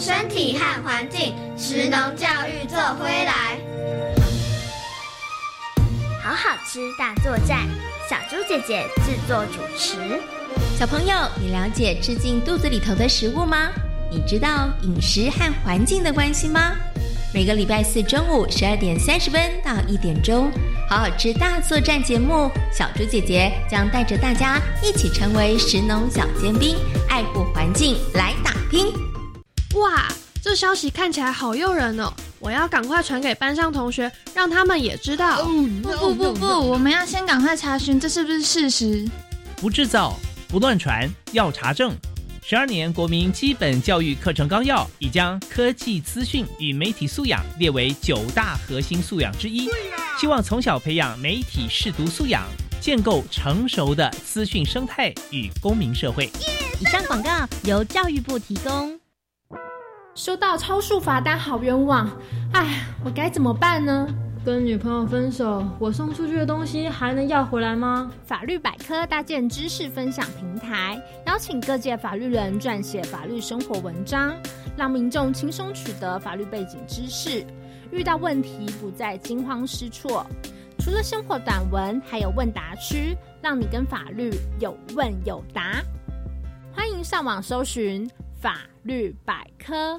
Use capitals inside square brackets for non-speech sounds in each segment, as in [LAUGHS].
身体和环境，食农教育做回来。好好吃大作战，小猪姐姐制作主持。小朋友，你了解吃进肚子里头的食物吗？你知道饮食和环境的关系吗？每个礼拜四中午十二点三十分到一点钟，好好吃大作战节目，小猪姐姐将带着大家一起成为食农小尖兵，爱护环境来打拼。哇，这消息看起来好诱人哦！我要赶快传给班上同学，让他们也知道。不不不不，我们要先赶快查询这是不是事实。不制造，不乱传，要查证。十二年国民基本教育课程纲要已将科技资讯与媒体素养列为九大核心素养之一，希望从小培养媒体视读素养，建构成熟的资讯生态与公民社会。以上广告由教育部提供。收到超速罚单，好冤枉！哎，我该怎么办呢？跟女朋友分手，我送出去的东西还能要回来吗？法律百科搭建知识分享平台，邀请各界法律人撰写法律生活文章，让民众轻松取得法律背景知识，遇到问题不再惊慌失措。除了生活短文，还有问答区，让你跟法律有问有答。欢迎上网搜寻法律百科。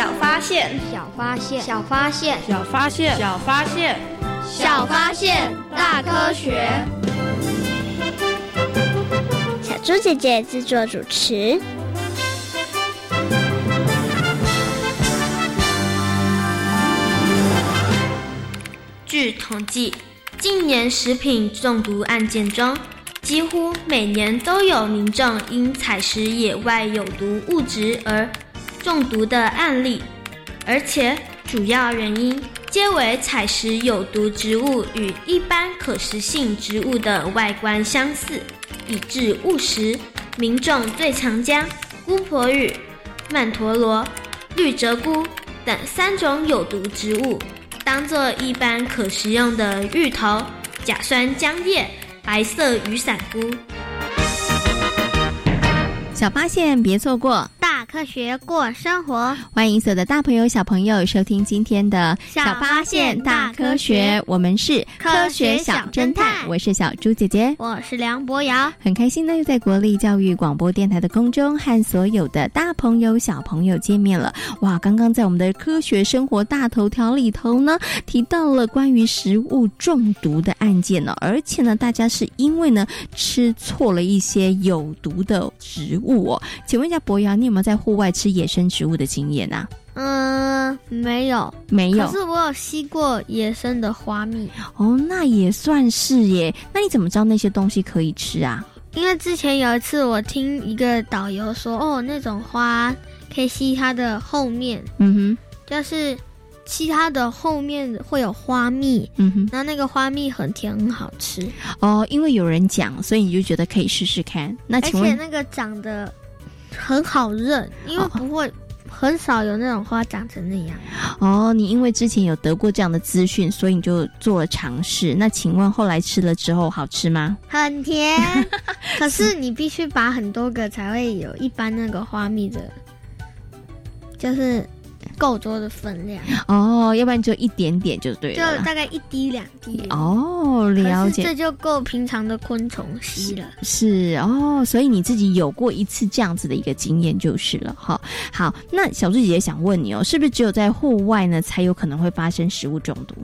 小发现，小发现，小发现，小发现，小发现，小发现，大科学。小猪姐姐制作主持。据统计，近年食品中毒案件中，几乎每年都有民众因采食野外有毒物质而。中毒的案例，而且主要原因皆为采食有毒植物与一般可食性植物的外观相似，以致误食。民众最常将姑婆芋、曼陀罗、绿折菇等三种有毒植物，当作一般可食用的芋头、甲酸浆叶、白色雨伞菇。小发现，别错过大。科学过生活，欢迎所有的大朋友、小朋友收听今天的小发现大科学。我们是科学小侦探，我是小猪姐姐，我是梁博瑶。很开心呢，又在国立教育广播电台的空中和所有的大朋友、小朋友见面了。哇，刚刚在我们的科学生活大头条里头呢，提到了关于食物中毒的案件呢，而且呢，大家是因为呢吃错了一些有毒的植物哦。请问一下博瑶，你有没有在？户外吃野生植物的经验啊？嗯，没有，没有。可是我有吸过野生的花蜜。哦，那也算是耶。那你怎么知道那些东西可以吃啊？因为之前有一次我听一个导游说，哦，那种花可以吸它的后面。嗯哼，就是吸它的后面会有花蜜。嗯哼，然后那个花蜜很甜，很好吃。哦，因为有人讲，所以你就觉得可以试试看。那而且那个长得。很好认，因为不会很少有那种花长成那样。哦，你因为之前有得过这样的资讯，所以你就做了尝试。那请问后来吃了之后好吃吗？很甜，可是你必须拔很多个才会有一般那个花蜜的，就是够多的分量。哦，要不然就一点点就对了就。大概一滴两滴。哦，了解。这就够平常的昆虫吸了。是哦，所以你自己有过一次这样子的一个经验就是了哈。好，那小猪姐姐想问你哦，是不是只有在户外呢才有可能会发生食物中毒？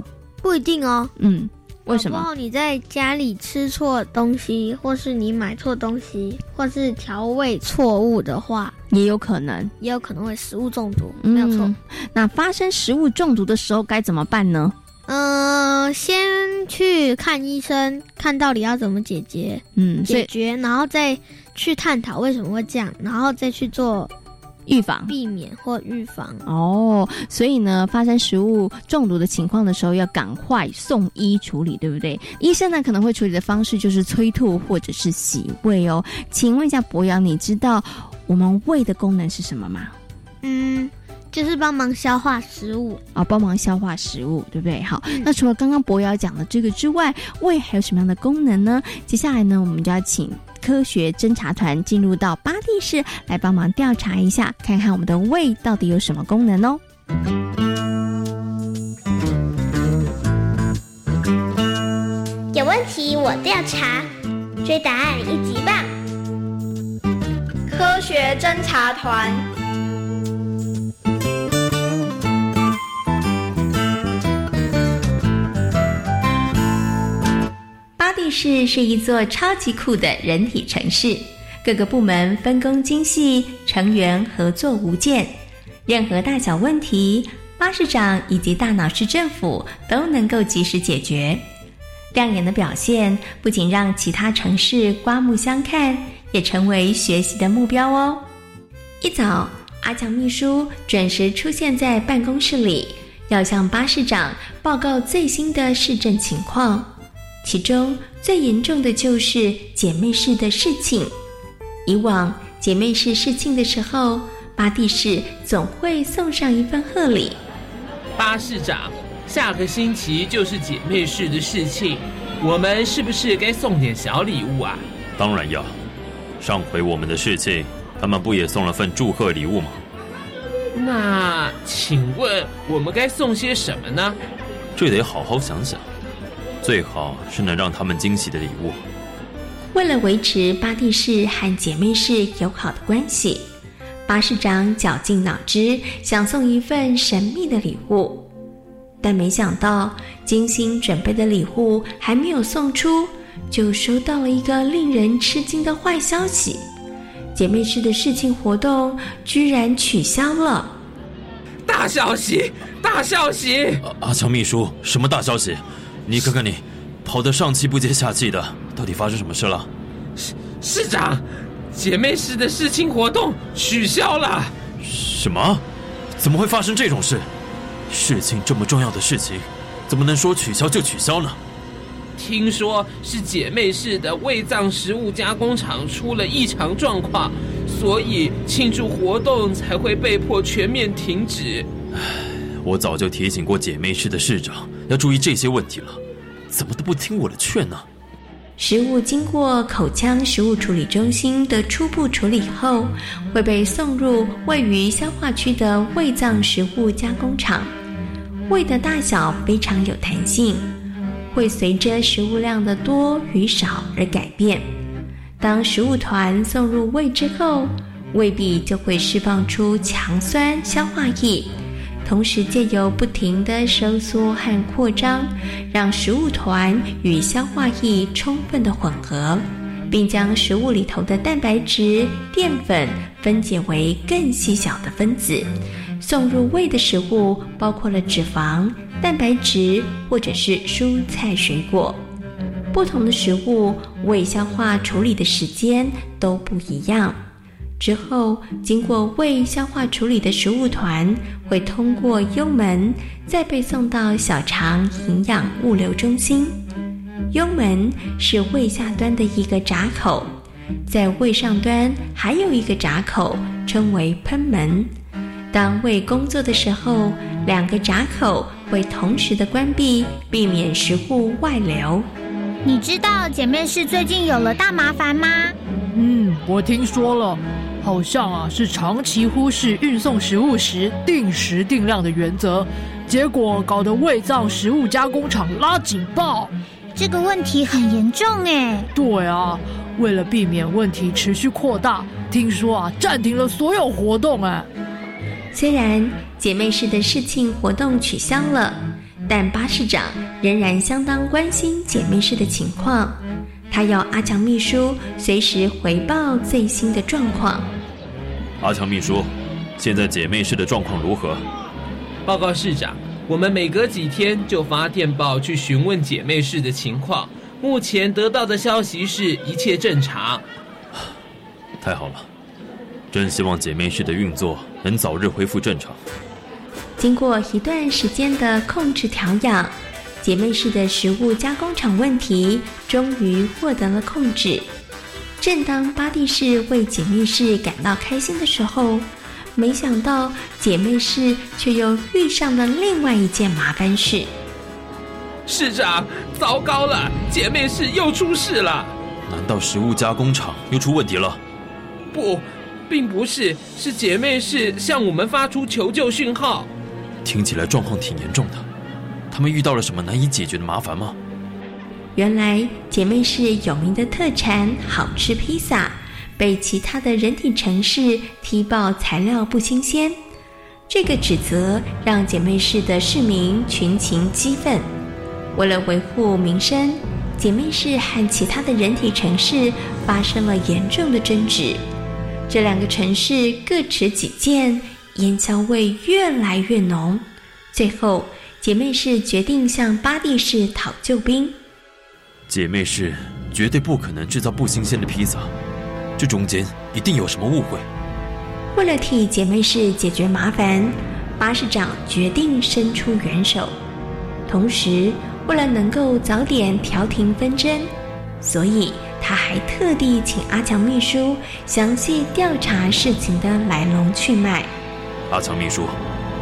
不一定哦。嗯，为什么？然后你在家里吃错东西，或是你买错东西，或是调味错误的话，也有可能，也有可能会食物中毒，没有错。嗯那发生食物中毒的时候该怎么办呢？嗯、先去看医生，看到底要怎么解决，嗯，解决，然后再去探讨为什么会这样，然后再去做预防。避免或预防。哦，所以呢，发生食物中毒的情况的时候，要赶快送医处理，对不对？医生呢可能会处理的方式就是催吐或者是洗胃哦。请问一下博洋，你知道我们胃的功能是什么吗？嗯，就是帮忙消化食物。啊，帮忙消化食物，对不对？好，那除了刚刚博瑶讲的这个之外，胃还有什么样的功能呢？接下来呢，我们就要请科学侦查团进入到巴蒂市来帮忙调查一下，看看我们的胃到底有什么功能哦。有问题我调查，追答案一级棒！科学侦察团。巴蒂市是一座超级酷的人体城市，各个部门分工精细，成员合作无间。任何大小问题，巴士长以及大脑市政府都能够及时解决。亮眼的表现不仅让其他城市刮目相看，也成为学习的目标哦。一早，阿强秘书准时出现在办公室里，要向巴士长报告最新的市政情况。其中最严重的就是姐妹市的事情。以往姐妹市事庆的时候，巴蒂市总会送上一份贺礼。巴市长，下个星期就是姐妹市的事情，我们是不是该送点小礼物啊？当然要。上回我们的事情，他们不也送了份祝贺礼物吗？那请问我们该送些什么呢？这得好好想想，最好是能让他们惊喜的礼物。为了维持巴蒂市和姐妹市友好的关系，巴市长绞尽脑汁想送一份神秘的礼物，但没想到精心准备的礼物还没有送出，就收到了一个令人吃惊的坏消息：姐妹市的事情活动居然取消了。大消息！大消息！阿强秘书，什么大消息？你看看你，跑得上气不接下气的，到底发生什么事了？市市长，姐妹市的事情活动取消了。什么？怎么会发生这种事？事情这么重要的事情，怎么能说取消就取消呢？听说是姐妹市的胃脏食物加工厂出了异常状况，所以庆祝活动才会被迫全面停止。我早就提醒过姐妹市的市长要注意这些问题了，怎么都不听我的劝呢？食物经过口腔食物处理中心的初步处理后，会被送入位于消化区的胃脏食物加工厂。胃的大小非常有弹性，会随着食物量的多与少而改变。当食物团送入胃之后，胃壁就会释放出强酸消化液。同时借由不停的收缩和扩张，让食物团与消化液充分的混合，并将食物里头的蛋白质、淀粉分解为更细小的分子。送入胃的食物包括了脂肪、蛋白质或者是蔬菜水果。不同的食物胃消化处理的时间都不一样。之后，经过胃消化处理的食物团会通过幽门，再被送到小肠营养物流中心。幽门是胃下端的一个闸口，在胃上端还有一个闸口，称为喷门。当胃工作的时候，两个闸口会同时的关闭，避免食物外流。你知道姐妹市最近有了大麻烦吗？嗯，我听说了。好像啊是长期忽视运送食物时定时定量的原则，结果搞得胃脏食物加工厂拉警报。这个问题很严重哎。对啊，为了避免问题持续扩大，听说啊暂停了所有活动哎。虽然姐妹市的事情活动取消了，但巴市长仍然相当关心姐妹市的情况。他要阿强秘书随时回报最新的状况。阿强秘书，现在姐妹市的状况如何？报告市长，我们每隔几天就发电报去询问姐妹市的情况。目前得到的消息是一切正常。太好了，真希望姐妹市的运作能早日恢复正常。经过一段时间的控制调养。姐妹市的食物加工厂问题终于获得了控制。正当巴蒂市为姐妹市感到开心的时候，没想到姐妹市却又遇上了另外一件麻烦事。市长，糟糕了，姐妹市又出事了。难道食物加工厂又出问题了？不，并不是，是姐妹市向我们发出求救讯号。听起来状况挺严重的。他们遇到了什么难以解决的麻烦吗？原来姐妹市有名的特产好吃披萨，被其他的人体城市踢爆材料不新鲜。这个指责让姐妹市的市民群情激愤。为了维护民生，姐妹市和其他的人体城市发生了严重的争执。这两个城市各持己见，烟硝味越来越浓。最后。姐妹市决定向巴蒂市讨救兵。姐妹市绝对不可能制造不新鲜的披萨，这中间一定有什么误会。为了替姐妹市解决麻烦，巴市长决定伸出援手。同时，为了能够早点调停纷争，所以他还特地请阿强秘书详细调查事情的来龙去脉。阿强秘书，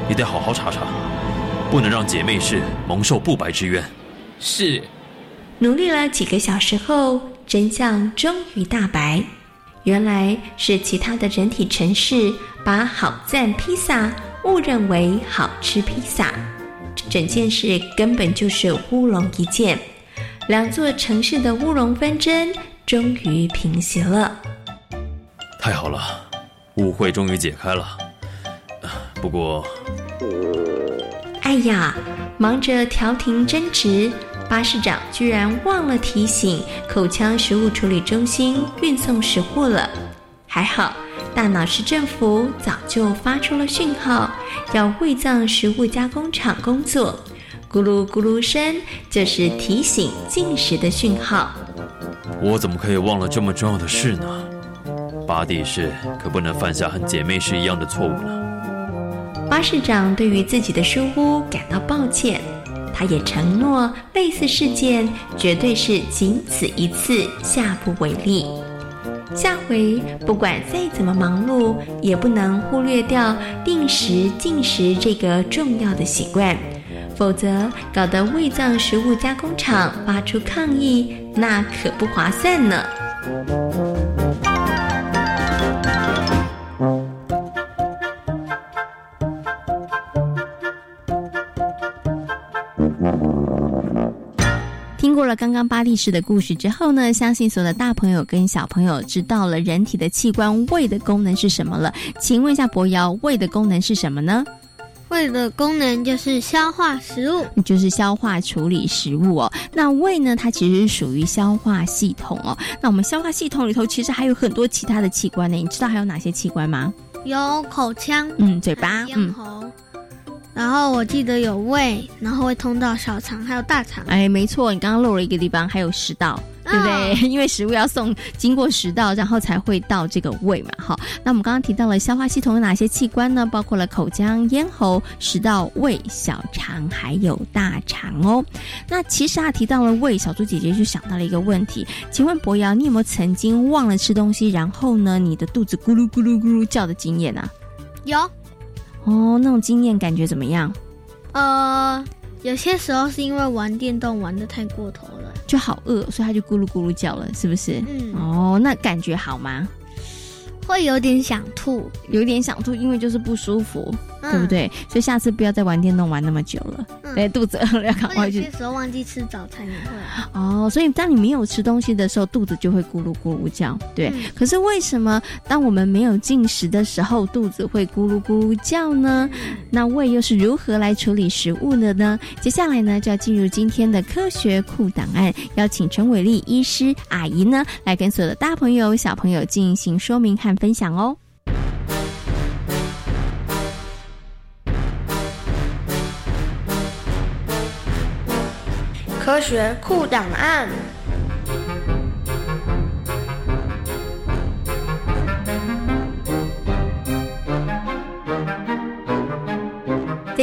你得好好查查。不能让姐妹市蒙受不白之冤。是。努力了几个小时后，真相终于大白。原来是其他的人体城市把好赞披萨误认为好吃披萨，整件事根本就是乌龙一件。两座城市的乌龙纷争终于平息了。太好了，误会终于解开了。不过。哎呀，忙着调停争执，巴士长居然忘了提醒口腔食物处理中心运送食物了。还好，大脑市政府早就发出了讯号，要胃脏食物加工厂工作。咕噜咕噜声就是提醒进食的讯号。我怎么可以忘了这么重要的事呢？巴蒂市可不能犯下和姐妹是一样的错误呢。巴士长对于自己的疏忽感到抱歉，他也承诺类似事件绝对是仅此一次，下不为例。下回不管再怎么忙碌，也不能忽略掉定时进食这个重要的习惯，否则搞得胃脏食物加工厂发出抗议，那可不划算呢。过了刚刚巴蒂士的故事之后呢，相信所有的大朋友跟小朋友知道了人体的器官胃的功能是什么了。请问一下博瑶，胃的功能是什么呢？胃的功能就是消化食物，就是消化处理食物哦。那胃呢，它其实是属于消化系统哦。那我们消化系统里头其实还有很多其他的器官呢，你知道还有哪些器官吗？有口腔，嗯，嘴巴，嗯喉。然后我记得有胃，然后会通到小肠，还有大肠。哎，没错，你刚刚漏了一个地方，还有食道，对不对？[LAUGHS] 因为食物要送经过食道，然后才会到这个胃嘛。好，那我们刚刚提到了消化系统有哪些器官呢？包括了口腔、咽喉、食道、胃、小肠，还有大肠哦。那其实啊，提到了胃，小猪姐姐就想到了一个问题，请问博瑶，你有没有曾经忘了吃东西，然后呢，你的肚子咕噜咕噜咕噜叫的经验呢？有。哦，那种经验感觉怎么样？呃，有些时候是因为玩电动玩的太过头了，就好饿，所以他就咕噜咕噜叫了，是不是？嗯。哦，那感觉好吗？会有点想吐，有点想吐，因为就是不舒服，嗯对不对？所以下次不要再玩电动玩那么久了，嗯对，肚子饿了要赶快去有些时候忘记吃早餐也会。哦，所以当你没有吃东西的时候，肚子就会咕噜咕噜叫，对。嗯可是为什么当我们没有进食的时候，肚子会咕噜咕噜叫呢？那胃又是如何来处理食物的呢？接下来呢，就要进入今天的科学库档案，邀请陈伟丽医师阿姨呢，来跟所有的大朋友、小朋友进行说明和分享哦。科学库档案。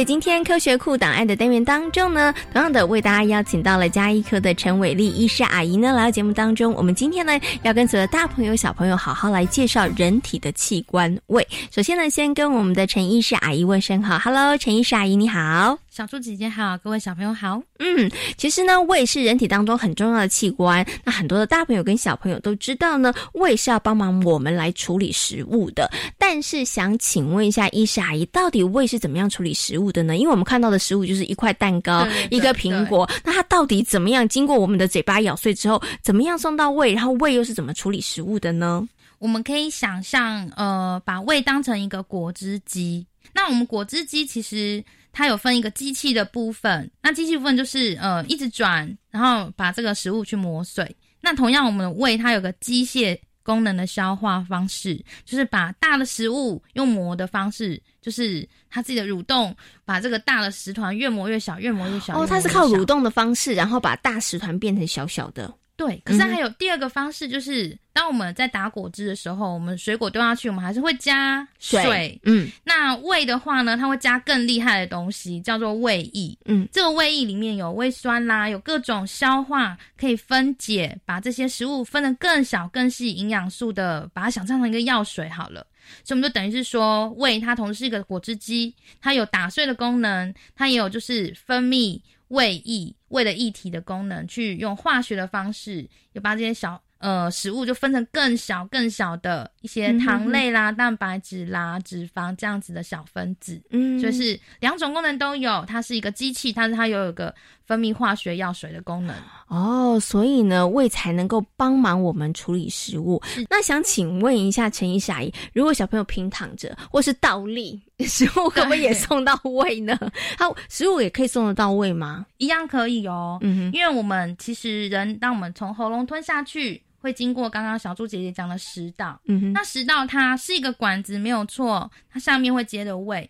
在今天科学库档案的单元当中呢，同样的为大家邀请到了加医科的陈伟丽医师阿姨呢来到节目当中。我们今天呢要跟所有的大朋友小朋友好好来介绍人体的器官胃。首先呢，先跟我们的陈医师阿姨问声好，Hello，陈医师阿姨你好。小猪姐姐好，各位小朋友好。嗯，其实呢，胃是人体当中很重要的器官。那很多的大朋友跟小朋友都知道呢，胃是要帮忙我们来处理食物的。但是想请问一下，医师阿姨，到底胃是怎么样处理食物的呢？因为我们看到的食物就是一块蛋糕、一个苹果，那它到底怎么样经过我们的嘴巴咬碎之后，怎么样送到胃？然后胃又是怎么处理食物的呢？我们可以想象，呃，把胃当成一个果汁机。那我们果汁机其实它有分一个机器的部分，那机器部分就是呃一直转，然后把这个食物去磨碎。那同样，我们的胃它有个机械功能的消化方式，就是把大的食物用磨的方式，就是它自己的蠕动，把这个大的食团越磨越小，越磨越小。哦，它是靠蠕动的方式，然后把大食团变成小小的。对，可是还有第二个方式，就是、当我们在打果汁的时候，我们水果丢下去，我们还是会加水。嗯，那胃的话呢，它会加更厉害的东西，叫做胃液。嗯，这个胃液里面有胃酸啦，有各种消化可以分解，把这些食物分得更小、更细，营养素的，把它想象成一个药水好了。所以我们就等于是说，胃它同时是一个果汁机，它有打碎的功能，它也有就是分泌胃液、胃的液体的功能，去用化学的方式，就把这些小呃食物就分成更小、更小的一些糖类啦、蛋白质啦、脂肪这样子的小分子。嗯就是两种功能都有，它是一个机器，但是它又有一个分泌化学药水的功能。哦，所以呢，胃才能够帮忙我们处理食物。那想请问一下陈医师阿姨，如果小朋友平躺着或是倒立，[LAUGHS] 食物可不可以也送到胃呢？它食物也可以送得到胃吗？一样可以哦，嗯哼因为我们其实人，当我们从喉咙吞下去，会经过刚刚小猪姐姐讲的食道，嗯哼那食道它是一个管子，没有错，它上面会接着胃，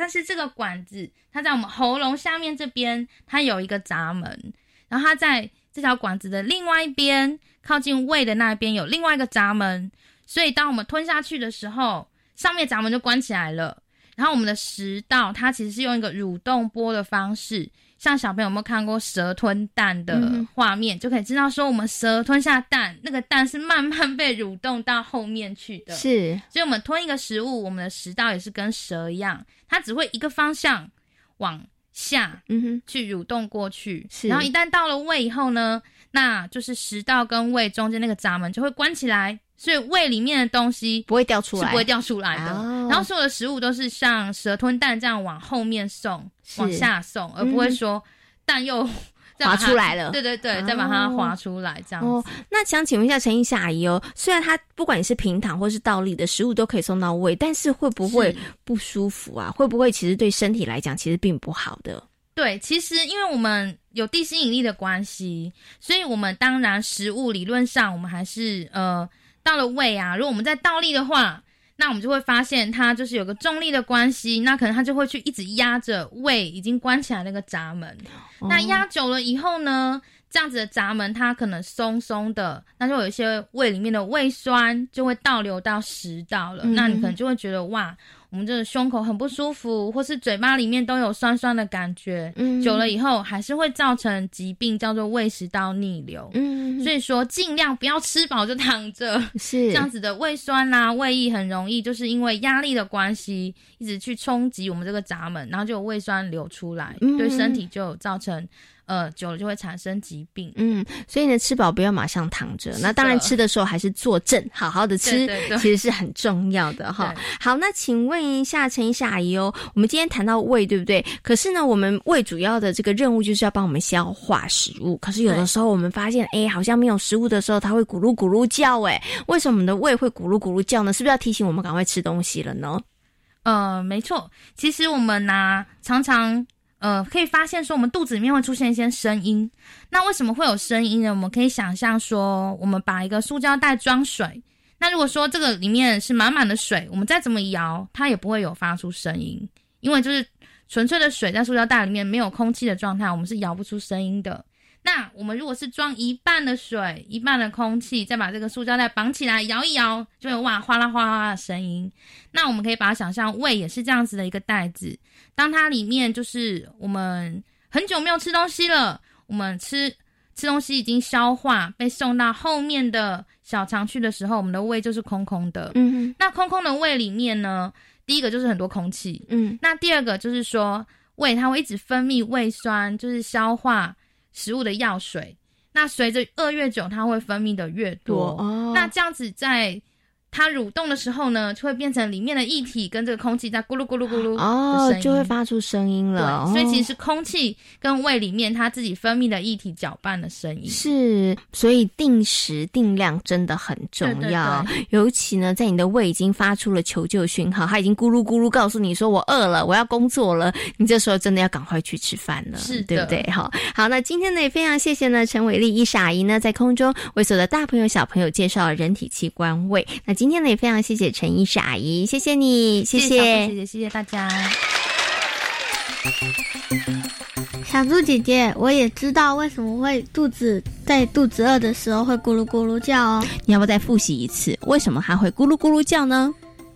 但是这个管子它在我们喉咙下面这边，它有一个闸门，然后它在这条管子的另外一边，靠近胃的那边有另外一个闸门，所以当我们吞下去的时候，上面闸门就关起来了。然后我们的食道它其实是用一个蠕动波的方式，像小朋友有没有看过蛇吞蛋的嗯画面，就可以知道说我们蛇吞下蛋，那个蛋是慢慢被蠕动到后面去的。是，所以我们吞一个食物，我们的食道也是跟蛇一样，它只会一个方向往下，嗯哼，去蠕动过去。是然后一旦到了胃以后呢，那就是食道跟胃中间那个闸门就会关起来，所以胃里面的东西不会掉出来，是不会掉出来的。哦然后所有的食物都是像蛇吞蛋这样往后面送，往下送，而不会说蛋又 [LAUGHS] 滑出来了对对对，再把它哦滑出来这样子。哦，那想请问一下陈医师阿姨哦，虽然它不管你是平躺或是倒立的食物都可以送到胃，但是会不会不舒服啊？会不会其实对身体来讲其实并不好的？对，其实因为我们有地心引力的关系，所以我们当然食物理论上我们还是呃到了胃啊，如果我们在倒立的话，那我们就会发现它就是有个重力的关系，那可能它就会去一直压着胃已经关起来那个闸门。那压久了以后呢，这样子的闸门它可能松松的，那就有一些胃里面的胃酸就会倒流到食道了。嗯那你可能就会觉得哇，我们这个胸口很不舒服，或是嘴巴里面都有酸酸的感觉，嗯，久了以后还是会造成疾病，叫做胃食道逆流。嗯，所以说尽量不要吃饱就躺着，是这样子的。胃酸啦、胃液很容易就是因为压力的关系，一直去冲击我们这个闸门，然后就有胃酸流出来，对身体就有造成。呃，久了就会产生疾病。嗯，所以呢，吃饱不要马上躺着。那当然，吃的时候还是坐正，好好的吃，其实是很重要的哈。好，那请问一下陈医师阿姨哦，我们今天谈到胃，对不对？可是呢，我们胃主要的这个任务就是要帮我们消化食物。可是有的时候我们发现，哎，好像没有食物的时候，它会咕噜咕噜叫。哎，为什么我们的胃会咕噜咕噜叫呢？是不是要提醒我们赶快吃东西了呢？呃，没错，其实我们呢常常。呃，可以发现说我们肚子里面会出现一些声音。那为什么会有声音呢？我们可以想象说，我们把一个塑胶袋装水，那如果说这个里面是满满的水，我们再怎么摇，它也不会有发出声音，因为就是纯粹的水在塑胶袋里面没有空气的状态，我们是摇不出声音的。那我们如果是装一半的水，一半的空气，再把这个塑胶袋绑起来，摇一摇，就会哇哗啦哗啦的声音。那我们可以把它想象，胃也是这样子的一个袋子。当它里面就是我们很久没有吃东西了，我们吃吃东西已经消化，被送到后面的小肠去的时候，我们的胃就是空空的。嗯，那空空的胃里面呢，第一个就是很多空气。嗯，那第二个就是说，胃它会一直分泌胃酸，就是消化。食物的药水，那随着饿越久，它会分泌的越多。哦那这样子在。它蠕动的时候呢，就会变成里面的液体跟这个空气在咕噜咕噜咕噜哦，就会发出声音了。所以其实是空气跟胃里面它自己分泌的液体搅拌的声音。是，所以定时定量真的很重要。尤其呢，在你的胃已经发出了求救讯号，它已经咕噜咕噜告诉你说我饿了，我要工作了。你这时候真的要赶快去吃饭了，是对不对？好，好，那今天呢也非常谢谢呢陈伟丽医傻姨呢在空中为所有的大朋友小朋友介绍人体器官胃。那。今天呢也非常谢谢陈医师阿姨，谢谢你，谢谢谢谢谢谢大家。小猪姐姐，我也知道为什么会肚子在肚子饿的时候会咕噜咕噜叫哦。你要不要再复习一次？为什么它会咕噜咕噜叫呢？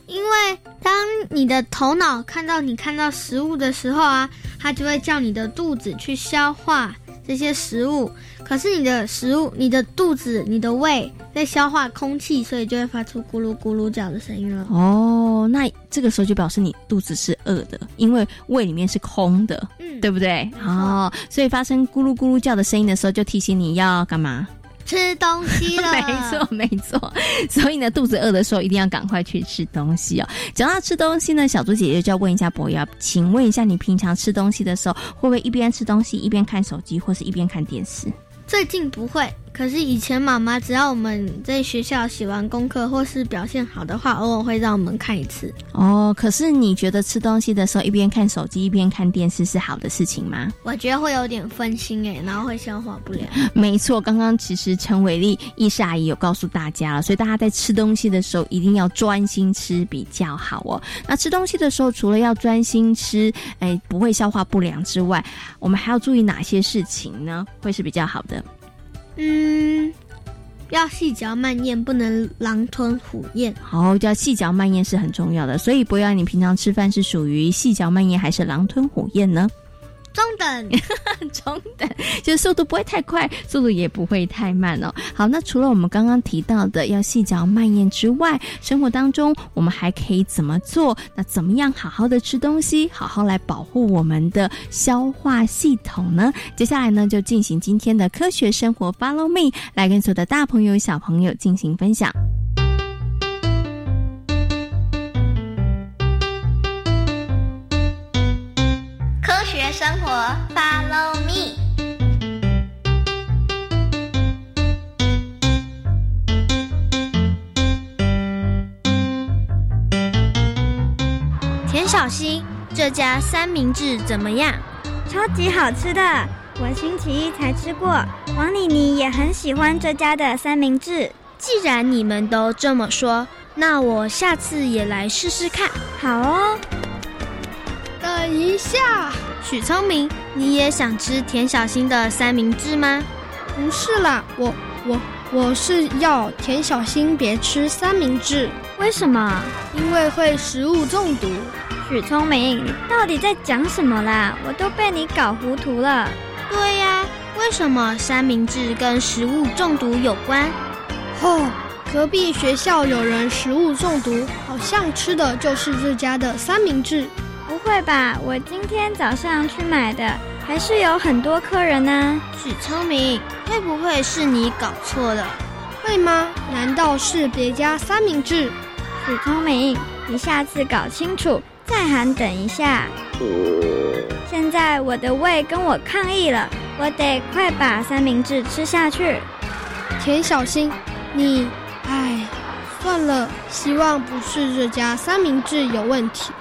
因为当你的头脑看到你看到食物的时候啊，它就会叫你的肚子去消化这些食物。可是你的食物、你的肚子、你的胃在消化空气，所以就会发出咕噜咕噜叫的声音了。哦，那这个时候就表示你肚子是饿的，因为胃里面是空的，嗯，对不对？哦，所以发生咕噜咕噜叫的声音的时候，就提醒你要干嘛？吃东西了，[LAUGHS] 没错没错，所以呢，肚子饿的时候一定要赶快去吃东西哦。讲到吃东西呢，小猪姐姐就要问一下博瑶，请问一下，你平常吃东西的时候，会不会一边吃东西一边看手机，或是一边看电视？最近不会。可是以前妈妈只要我们在学校写完功课或是表现好的话，偶尔会让我们看一次。哦，可是你觉得吃东西的时候一边看手机一边看电视是好的事情吗？我觉得会有点分心诶，然后会消化不良。[LAUGHS] 没错，刚刚其实陈伟丽医师阿姨有告诉大家了，所以大家在吃东西的时候一定要专心吃比较好哦。那吃东西的时候，除了要专心吃，哎，不会消化不良之外，我们还要注意哪些事情呢？会是比较好的？嗯，要细嚼慢咽，不能狼吞虎咽。好，要细嚼慢咽是很重要的。所以，不要你平常吃饭是属于细嚼慢咽，还是狼吞虎咽呢？中等，[LAUGHS] 中等，就是速度不会太快，速度也不会太慢哦。好，那除了我们刚刚提到的要细嚼慢咽之外，生活当中我们还可以怎么做？那怎么样好好的吃东西，好好来保护我们的消化系统呢？接下来呢，就进行今天的科学生活，Follow me，来跟所有的大朋友、小朋友进行分享。小新，这家三明治怎么样？超级好吃的，我星期一才吃过。王丽妮也很喜欢这家的三明治。既然你们都这么说，那我下次也来试试看。好哦。等一下。许聪明，你也想吃田小新的三明治吗？不是啦，我我我是要田小新别吃三明治，为什么？因为会食物中毒。许聪明，你到底在讲什么啦？我都被你搞糊涂了。对呀，为什么三明治跟食物中毒有关？哦，隔壁学校有人食物中毒，好像吃的就是这家的三明治。不会吧？我今天早上去买的。还是有很多客人呢。许聪明，会不会是你搞错了？会吗？难道是别家三明治？许聪明，你下次搞清楚再喊等一下。现在我的胃跟我抗议了，我得快把三明治吃下去。田小新，你，唉，算了，希望不是这家三明治有问题。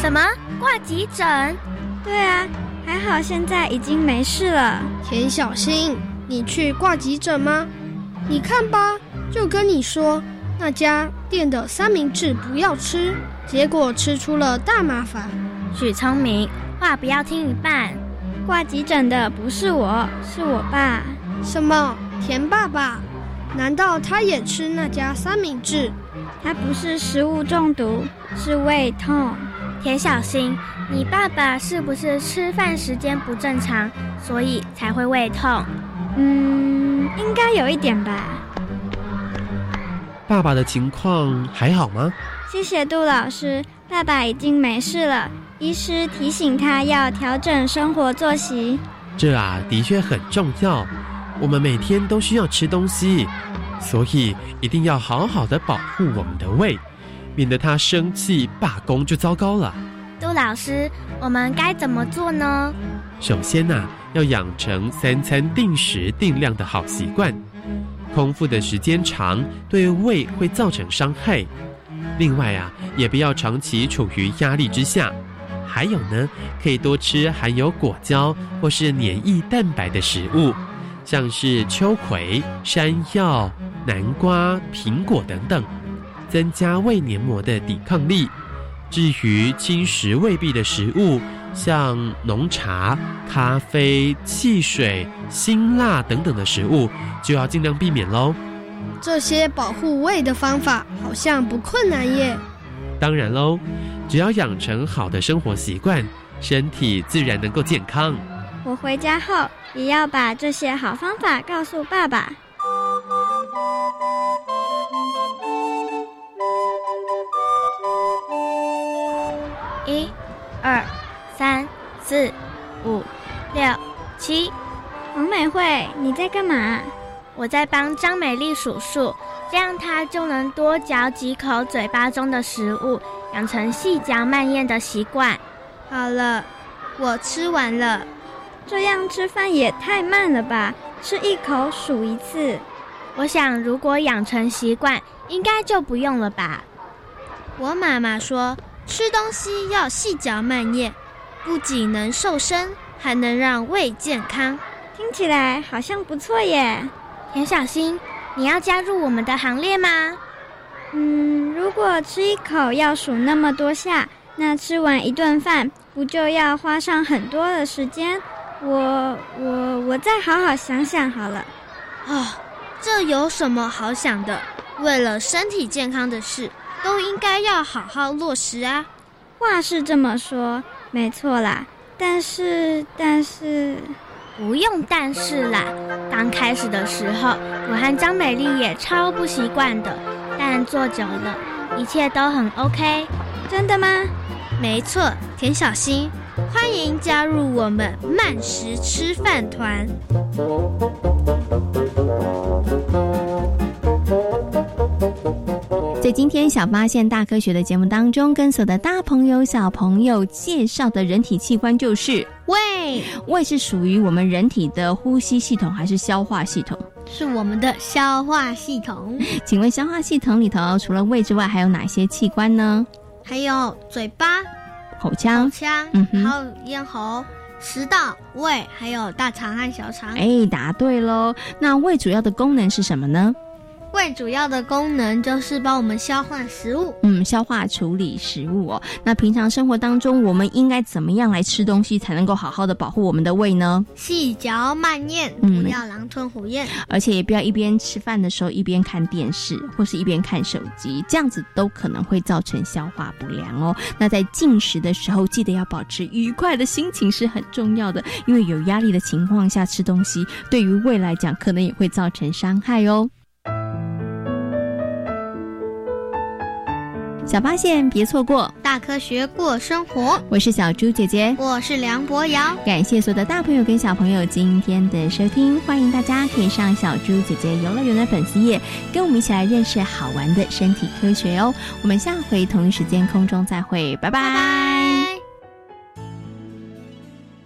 什么挂急诊？对啊，还好现在已经没事了。田小新，你去挂急诊吗？你看吧，就跟你说那家店的三明治不要吃，结果吃出了大麻烦。许聪明，话不要听一半。挂急诊的不是我，是我爸。什么？田爸爸？难道他也吃那家三明治？他不是食物中毒，是胃痛。田小新，你爸爸是不是吃饭时间不正常，所以才会胃痛？嗯，应该有一点吧。爸爸的情况还好吗？谢谢杜老师，爸爸已经没事了。医师提醒他要调整生活作息。这啊，的确很重要。我们每天都需要吃东西，所以一定要好好的保护我们的胃。免得他生气罢工就糟糕了。杜老师，我们该怎么做呢？首先呐，要养成三餐定时定量的好习惯。空腹的时间长，对胃会造成伤害。另外啊，也不要长期处于压力之下。还有呢，可以多吃含有果胶或是黏液蛋白的食物，像是秋葵、山药、南瓜、苹果等等。增加胃黏膜的抵抗力。至于侵蚀胃壁的食物，像浓茶、咖啡、汽水、辛辣等等的食物，就要尽量避免喽。这些保护胃的方法好像不困难耶。当然喽，只要养成好的生活习惯，身体自然能够健康。我回家后也要把这些好方法告诉爸爸。一、二、三、四、五、六、七。王美惠，你在干嘛？我在帮张美丽数数，这样她就能多嚼几口嘴巴中的食物，养成细嚼慢咽的习惯。好了，我吃完了。这样吃饭也太慢了吧？吃一口数一次。我想，如果养成习惯，应该就不用了吧。我妈妈说。吃东西要细嚼慢咽，不仅能瘦身，还能让胃健康。听起来好像不错耶！田小新，你要加入我们的行列吗？嗯，如果吃一口要数那么多下，那吃完一顿饭不就要花上很多的时间？我我我再好好想想好了。哦，这有什么好想的？为了身体健康的事。都应该要好好落实啊！话是这么说，没错啦。但是，但是，不用但是啦。刚开始的时候，我和张美丽也超不习惯的。但做久了，一切都很 OK。真的吗？没错，田小新，欢迎加入我们慢食吃饭团。在今天小发现大科学的节目当中，跟所有的大朋友、小朋友介绍的人体器官就是胃。胃是属于我们人体的呼吸系统还是消化系统？是我们的消化系统。请问消化系统里头除了胃之外，还有哪些器官呢？还有嘴巴、口腔、口腔，嗯，还有咽喉、食道、胃，还有大肠和小肠。哎，答对喽！那胃主要的功能是什么呢？胃胃主要的功能就是帮我们消化食物，嗯，消化处理食物哦。那平常生活当中，我们应该怎么样来吃东西才能够好好的保护我们的胃呢？细嚼慢咽，嗯不要狼吞虎咽。而且也不要一边吃饭的时候一边看电视，或是一边看手机，这样子都可能会造成消化不良哦。那在进食的时候，记得要保持愉快的心情是很重要的，因为有压力的情况下吃东西，对于胃来讲可能也会造成伤害哦。小发现，别错过大科学过生活，我是小猪姐姐，我是梁博瑶。感谢所有的大朋友跟小朋友今天的收听，欢迎大家可以上小猪姐姐游乐园的粉丝页，跟我们一起来认识好玩的身体科学哦。我们下回同一时间空中再会，拜拜。拜拜